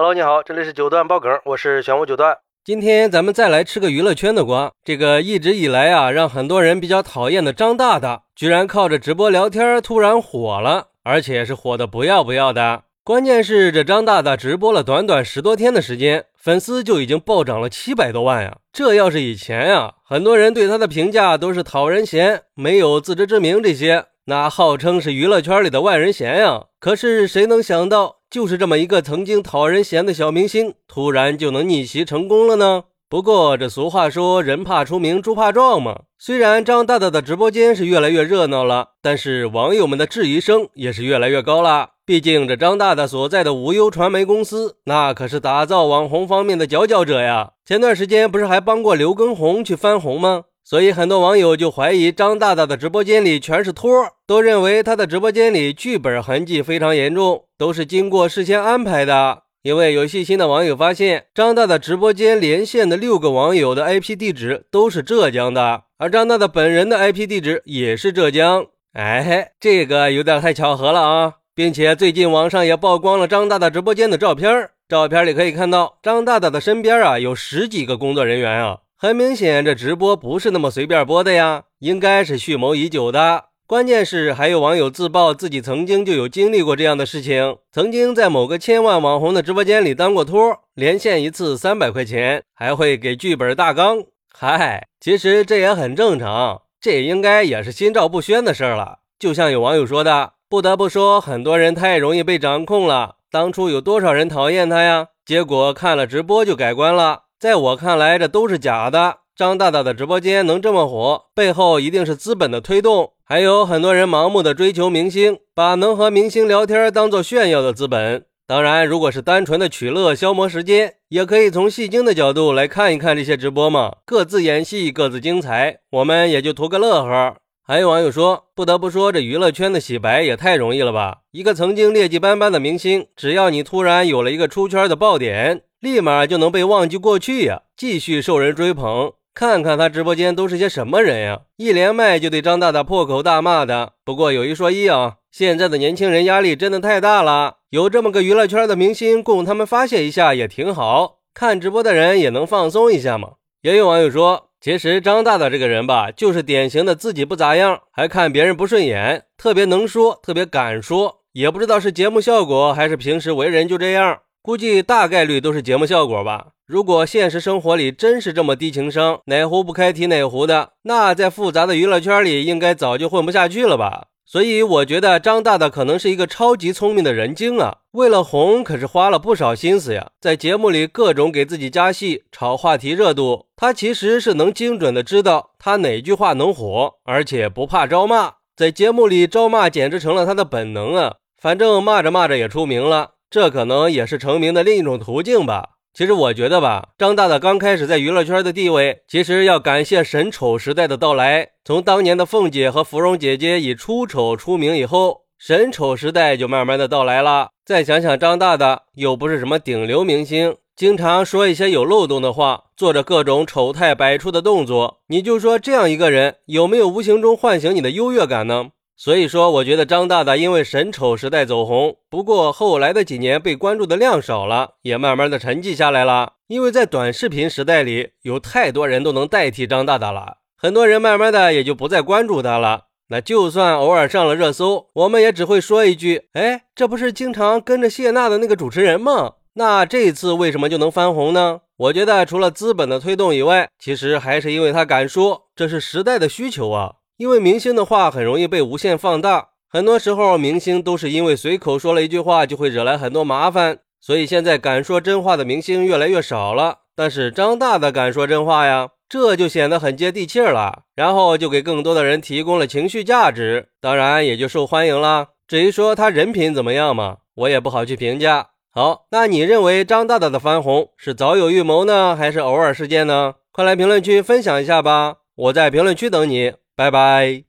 Hello，你好，这里是九段爆梗，我是玄武九段。今天咱们再来吃个娱乐圈的瓜。这个一直以来啊，让很多人比较讨厌的张大大，居然靠着直播聊天突然火了，而且是火的不要不要的。关键是这张大大直播了短短十多天的时间，粉丝就已经暴涨了七百多万呀！这要是以前呀，很多人对他的评价都是讨人嫌、没有自知之明这些，那号称是娱乐圈里的万人嫌呀。可是谁能想到？就是这么一个曾经讨人嫌的小明星，突然就能逆袭成功了呢。不过这俗话说，人怕出名，猪怕壮嘛。虽然张大大的直播间是越来越热闹了，但是网友们的质疑声也是越来越高了。毕竟这张大大所在的无忧传媒公司，那可是打造网红方面的佼佼者呀。前段时间不是还帮过刘畊宏去翻红吗？所以很多网友就怀疑张大大的直播间里全是托，都认为他的直播间里剧本痕迹非常严重，都是经过事先安排的。因为有细心的网友发现，张大大直播间连线的六个网友的 IP 地址都是浙江的，而张大大本人的 IP 地址也是浙江。哎，这个有点太巧合了啊！并且最近网上也曝光了张大大直播间的照片，照片里可以看到张大大的身边啊有十几个工作人员啊。很明显，这直播不是那么随便播的呀，应该是蓄谋已久的。关键是还有网友自曝自己曾经就有经历过这样的事情，曾经在某个千万网红的直播间里当过托，连线一次三百块钱，还会给剧本大纲。嗨，其实这也很正常，这应该也是心照不宣的事了。就像有网友说的，不得不说，很多人太容易被掌控了。当初有多少人讨厌他呀？结果看了直播就改观了。在我看来，这都是假的。张大大的直播间能这么火，背后一定是资本的推动。还有很多人盲目的追求明星，把能和明星聊天当做炫耀的资本。当然，如果是单纯的取乐、消磨时间，也可以从戏精的角度来看一看这些直播嘛。各自演戏，各自精彩，我们也就图个乐呵。还有网友说，不得不说，这娱乐圈的洗白也太容易了吧？一个曾经劣迹斑斑的明星，只要你突然有了一个出圈的爆点。立马就能被忘记过去呀，继续受人追捧。看看他直播间都是些什么人呀，一连麦就对张大大破口大骂的。不过有一说一啊，现在的年轻人压力真的太大了，有这么个娱乐圈的明星供他们发泄一下也挺好，看直播的人也能放松一下嘛。也有网友说，其实张大大这个人吧，就是典型的自己不咋样，还看别人不顺眼，特别能说，特别敢说，也不知道是节目效果还是平时为人就这样。估计大概率都是节目效果吧。如果现实生活里真是这么低情商，哪壶不开提哪壶的，那在复杂的娱乐圈里应该早就混不下去了吧。所以我觉得张大大可能是一个超级聪明的人精啊，为了红可是花了不少心思呀，在节目里各种给自己加戏，炒话题热度。他其实是能精准的知道他哪句话能火，而且不怕招骂，在节目里招骂简直成了他的本能啊。反正骂着骂着也出名了。这可能也是成名的另一种途径吧。其实我觉得吧，张大大刚开始在娱乐圈的地位，其实要感谢神丑时代的到来。从当年的凤姐和芙蓉姐姐以出丑出名以后，神丑时代就慢慢的到来了。再想想张大大，又不是什么顶流明星，经常说一些有漏洞的话，做着各种丑态百出的动作，你就说这样一个人有没有无形中唤醒你的优越感呢？所以说，我觉得张大大因为神丑时代走红，不过后来的几年被关注的量少了，也慢慢的沉寂下来了。因为在短视频时代里，有太多人都能代替张大大了，很多人慢慢的也就不再关注他了。那就算偶尔上了热搜，我们也只会说一句：“哎，这不是经常跟着谢娜的那个主持人吗？”那这次为什么就能翻红呢？我觉得除了资本的推动以外，其实还是因为他敢说，这是时代的需求啊。因为明星的话很容易被无限放大，很多时候明星都是因为随口说了一句话就会惹来很多麻烦，所以现在敢说真话的明星越来越少了。但是张大大敢说真话呀，这就显得很接地气了，然后就给更多的人提供了情绪价值，当然也就受欢迎了。至于说他人品怎么样嘛，我也不好去评价。好，那你认为张大大的翻红是早有预谋呢，还是偶尔事件呢？快来评论区分享一下吧，我在评论区等你。拜拜。